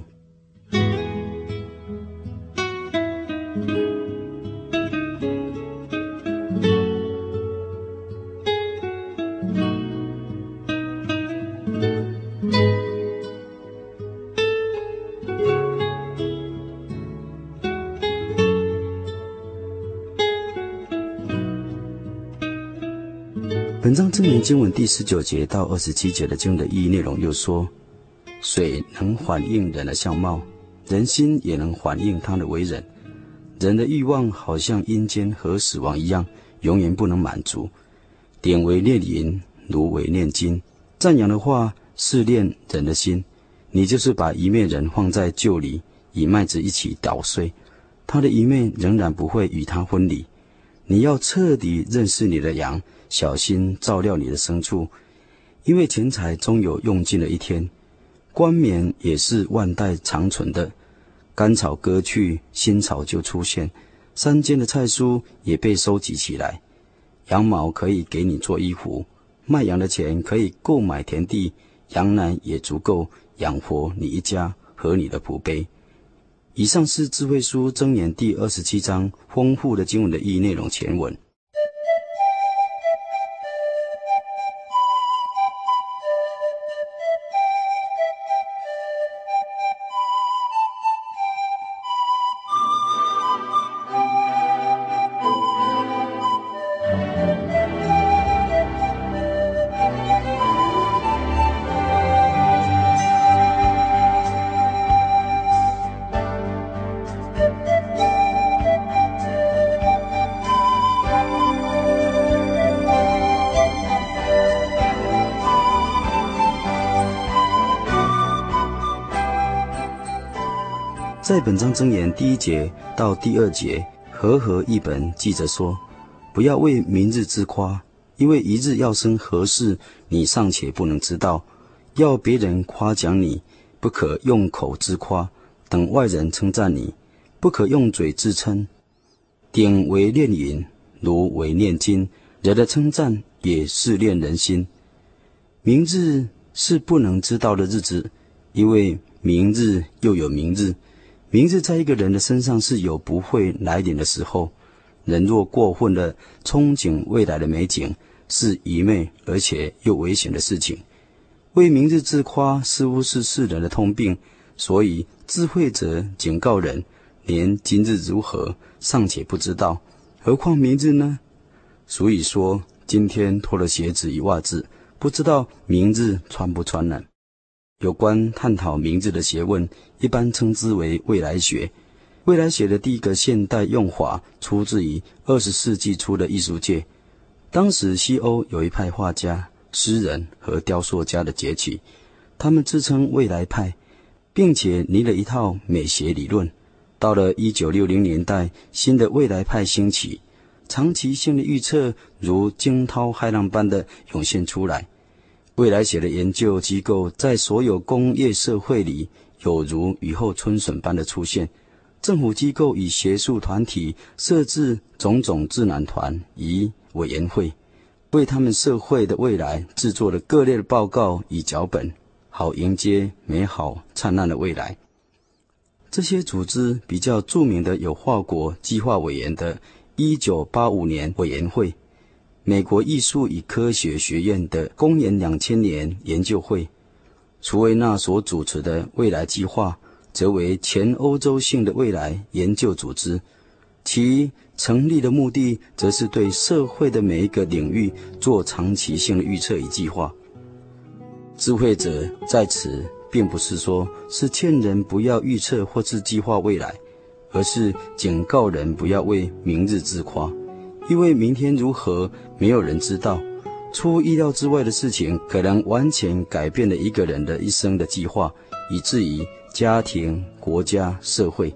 本章箴言经文第十九节到二十七节的经文的意义内容又说：水能反映人的相貌，人心也能反映他的为人。人的欲望好像阴间和死亡一样，永远不能满足。典为炼银，炉为炼金。赞扬的话是炼人的心，你就是把一面人放在臼里，与麦子一起捣碎，他的一面仍然不会与他分离。你要彻底认识你的羊。小心照料你的牲畜，因为钱财终有用尽的一天，冠冕也是万代长存的。甘草割去，新草就出现。山间的菜蔬也被收集起来。羊毛可以给你做衣服，卖羊的钱可以购买田地，羊奶也足够养活你一家和你的仆婢。以上是智慧书箴言第二十七章丰富的经文的意义内容前文。在本章箴言第一节到第二节，和合译本记着说：“不要为明日自夸，因为一日要生何事，你尚且不能知道。要别人夸奖你，不可用口自夸；等外人称赞你，不可用嘴自称。鼎为炼银，炉为炼金，人的称赞也试炼人心。明日是不能知道的日子，因为明日又有明日。”明日在一个人的身上是有不会来临的时候。人若过分的憧憬未来的美景，是愚昧而且又危险的事情。为明日自夸，似乎是世人的通病。所以智慧者警告人：连今日如何尚且不知道，何况明日呢？所以说，今天脱了鞋子与袜子，不知道明日穿不穿呢？有关探讨名字的学问，一般称之为未来学。未来学的第一个现代用法，出自于二十世纪初的艺术界。当时西欧有一派画家、诗人和雕塑家的崛起，他们自称未来派，并且拟了一套美学理论。到了一九六零年代，新的未来派兴起，长期性的预测如惊涛骇浪般的涌现出来。未来学的研究机构在所有工业社会里有如雨后春笋般的出现，政府机构与学术团体设置种种智囊团与委员会，为他们社会的未来制作了各类的报告与脚本，好迎接美好灿烂的未来。这些组织比较著名的有法国计划委员的1985年委员会。美国艺术与科学学院的公元两千年研究会，楚维纳所主持的未来计划，则为全欧洲性的未来研究组织。其成立的目的，则是对社会的每一个领域做长期性的预测与计划。智慧者在此，并不是说是劝人不要预测或是计划未来，而是警告人不要为明日自夸。因为明天如何，没有人知道。出乎意料之外的事情，可能完全改变了一个人的一生的计划，以至于家庭、国家、社会。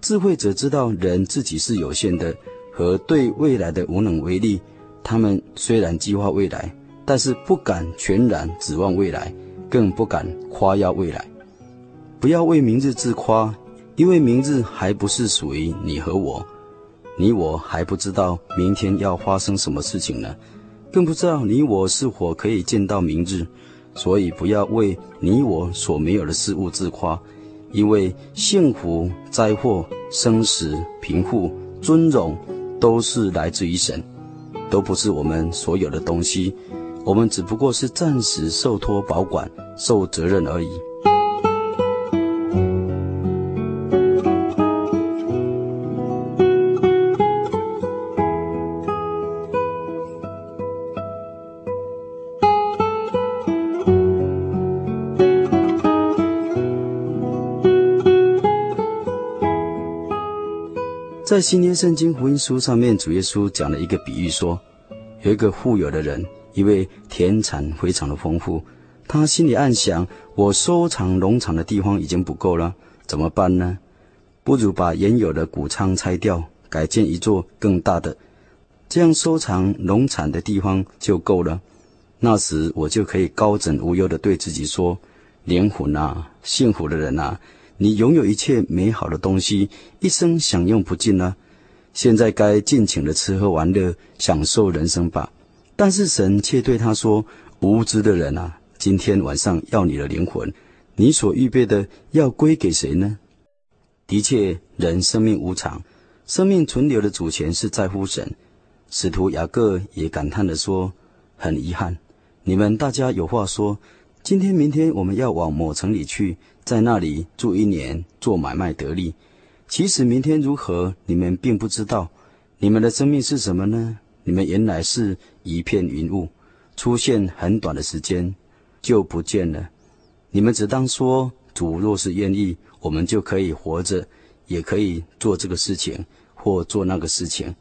智慧者知道人自己是有限的，和对未来的无能为力。他们虽然计划未来，但是不敢全然指望未来，更不敢夸耀未来。不要为明日自夸，因为明日还不是属于你和我。你我还不知道明天要发生什么事情呢，更不知道你我是否可以见到明日，所以不要为你我所没有的事物自夸，因为幸福、灾祸、生死、贫富、尊荣，都是来自于神，都不是我们所有的东西，我们只不过是暂时受托保管、受责任而已。在新约圣经福音书上面，主耶稣讲了一个比喻说，有一个富有的人，因为田产非常的丰富，他心里暗想：我收藏农场的地方已经不够了，怎么办呢？不如把原有的谷仓拆掉，改建一座更大的，这样收藏农产的地方就够了。那时我就可以高枕无忧地对自己说：灵魂啊，幸福的人啊，你拥有一切美好的东西，一生享用不尽呢？现在该尽情的吃喝玩乐，享受人生吧。但是神却对他说：“无知的人啊，今天晚上要你的灵魂，你所预备的要归给谁呢？”的确，人生命无常，生命存留的主权是在乎神。使徒雅各也感叹地说：“很遗憾，你们大家有话说，今天、明天我们要往某城里去。”在那里住一年，做买卖得利。其实明天如何，你们并不知道。你们的生命是什么呢？你们原来是一片云雾，出现很短的时间就不见了。你们只当说：主若是愿意，我们就可以活着，也可以做这个事情或做那个事情。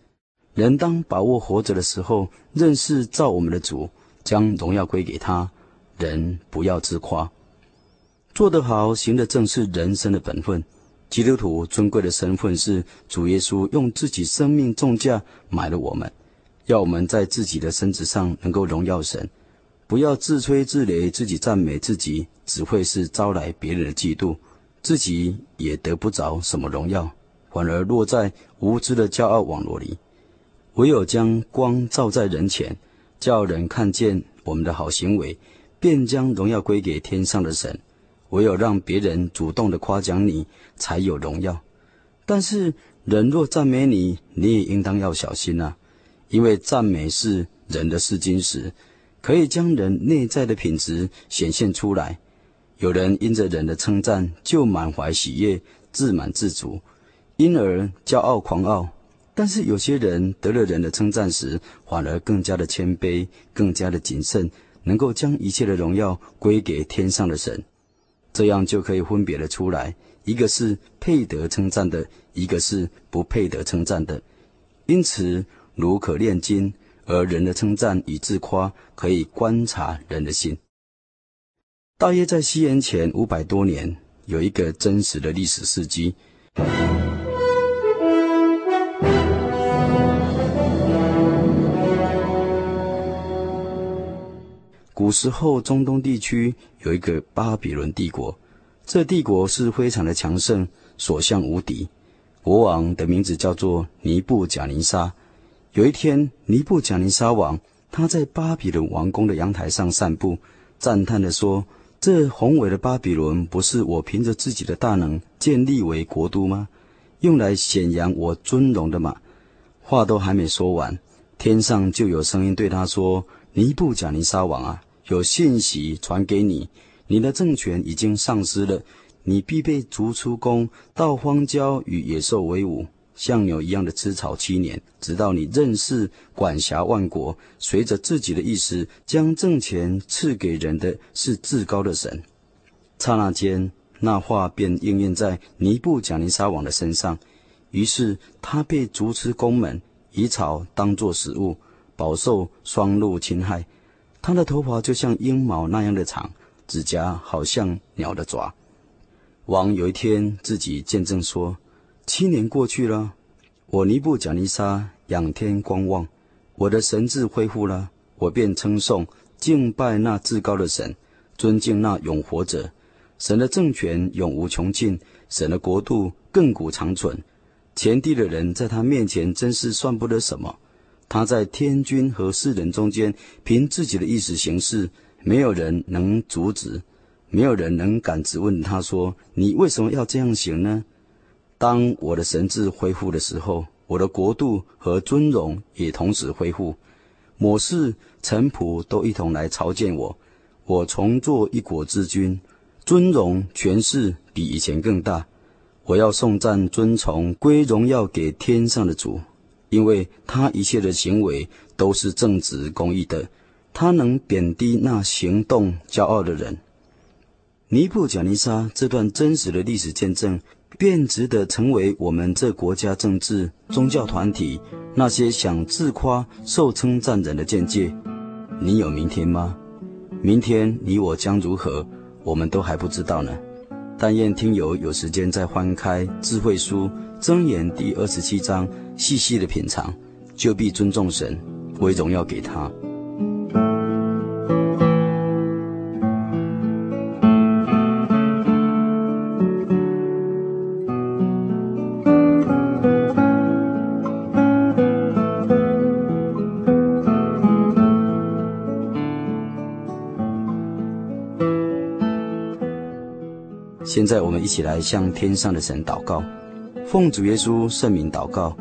人当把握活着的时候，认识造我们的主，将荣耀归给他。人不要自夸。做得好，行的正是人生的本分。基督徒尊贵的身份是主耶稣用自己生命重价买了我们，要我们在自己的身子上能够荣耀神，不要自吹自擂，自己赞美自己，只会是招来别人的嫉妒，自己也得不着什么荣耀，反而落在无知的骄傲网络里。唯有将光照在人前，叫人看见我们的好行为，便将荣耀归给天上的神。唯有让别人主动的夸奖你，才有荣耀。但是人若赞美你，你也应当要小心呐、啊，因为赞美是人的试金石，可以将人内在的品质显现出来。有人因着人的称赞就满怀喜悦、自满自足，因而骄傲狂傲；但是有些人得了人的称赞时，反而更加的谦卑、更加的谨慎，能够将一切的荣耀归给天上的神。这样就可以分别的出来，一个是配得称赞的，一个是不配得称赞的。因此，如可炼金，而人的称赞与自夸，可以观察人的心。大约在西元前五百多年，有一个真实的历史事迹。古时候，中东地区有一个巴比伦帝国，这帝国是非常的强盛，所向无敌。国王的名字叫做尼布甲尼撒。有一天，尼布甲尼撒王他在巴比伦王宫的阳台上散步，赞叹地说：“这宏伟的巴比伦，不是我凭着自己的大能建立为国都吗？用来显扬我尊荣的嘛？”话都还没说完，天上就有声音对他说：“尼布甲尼撒王啊！”有信息传给你，你的政权已经丧失了，你必被逐出宫，到荒郊与野兽为伍，像牛一样的吃草七年，直到你认识管辖万国，随着自己的意思将政权赐给人的是至高的神。刹那间，那话便应验在尼布甲尼撒王的身上，于是他被逐出宫门，以草当作食物，饱受双鹿侵害。他的头发就像鹰毛那样的长，指甲好像鸟的爪。王有一天自己见证说：“七年过去了，我尼布甲尼撒仰天观望，我的神智恢复了，我便称颂敬拜那至高的神，尊敬那永活者。神的政权永无穷尽，神的国度亘古长存。前地的人在他面前真是算不得什么。”他在天君和世人中间，凭自己的意思行事，没有人能阻止，没有人能敢质问他说：“你为什么要这样行呢？”当我的神智恢复的时候，我的国度和尊荣也同时恢复，末世臣仆都一同来朝见我，我重做一国之君，尊荣权势比以前更大，我要颂赞尊崇归荣耀给天上的主。因为他一切的行为都是正直公义的，他能贬低那行动骄傲的人。尼布甲尼撒这段真实的历史见证，便值得成为我们这国家政治宗教团体那些想自夸受称赞人的见解。你有明天吗？明天你我将如何？我们都还不知道呢。但愿听友有时间再翻开智慧书箴言第二十七章，细细的品尝，就必尊重神，为荣耀给他。现在我们一起来向天上的神祷告。奉主耶稣圣名祷告，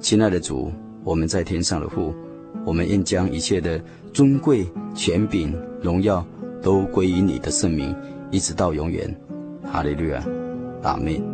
亲爱的主，我们在天上的父，我们愿将一切的尊贵、权柄、荣耀都归于你的圣名，一直到永远。哈利路亚，阿门。